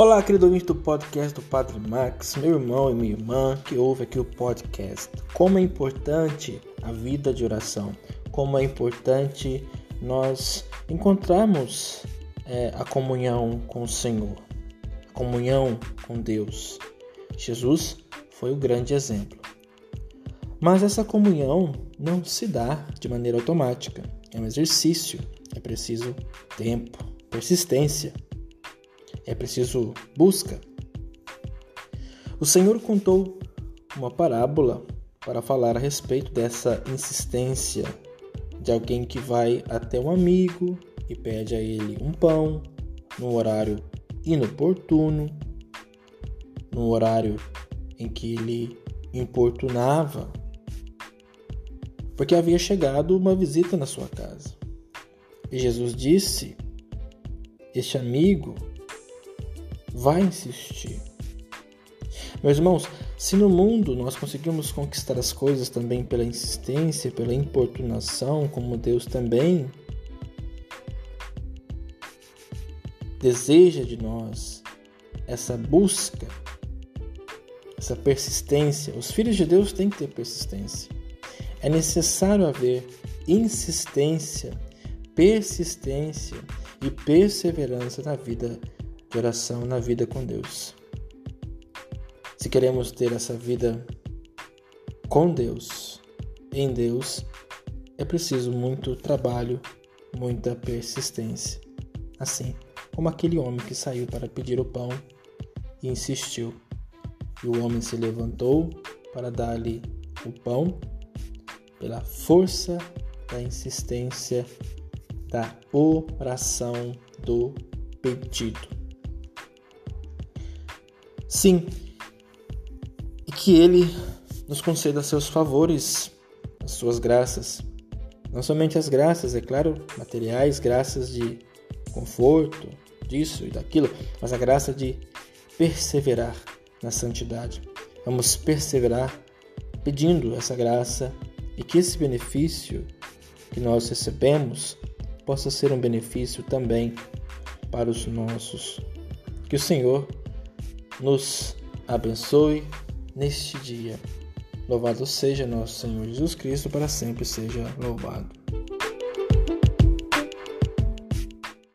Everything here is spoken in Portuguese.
Olá, querido ouvinte do podcast do Padre Max, meu irmão e minha irmã que ouve aqui o podcast. Como é importante a vida de oração, como é importante nós encontrarmos é, a comunhão com o Senhor, a comunhão com Deus. Jesus foi o grande exemplo. Mas essa comunhão não se dá de maneira automática, é um exercício, é preciso tempo, persistência é preciso busca. O Senhor contou uma parábola para falar a respeito dessa insistência de alguém que vai até um amigo e pede a ele um pão no horário inoportuno, no horário em que ele importunava, porque havia chegado uma visita na sua casa. E Jesus disse: Este amigo vai insistir. Meus irmãos, se no mundo nós conseguimos conquistar as coisas também pela insistência, pela importunação, como Deus também deseja de nós essa busca, essa persistência, os filhos de Deus têm que ter persistência. É necessário haver insistência, persistência e perseverança na vida de oração na vida com Deus. Se queremos ter essa vida com Deus, em Deus, é preciso muito trabalho, muita persistência. Assim como aquele homem que saiu para pedir o pão e insistiu. E o homem se levantou para dar-lhe o pão pela força da insistência da oração do pedido. Sim, e que Ele nos conceda seus favores, as suas graças. Não somente as graças, é claro, materiais, graças de conforto, disso e daquilo, mas a graça de perseverar na santidade. Vamos perseverar pedindo essa graça e que esse benefício que nós recebemos possa ser um benefício também para os nossos. Que o Senhor nos abençoe neste dia. Louvado seja nosso Senhor Jesus Cristo, para sempre seja louvado.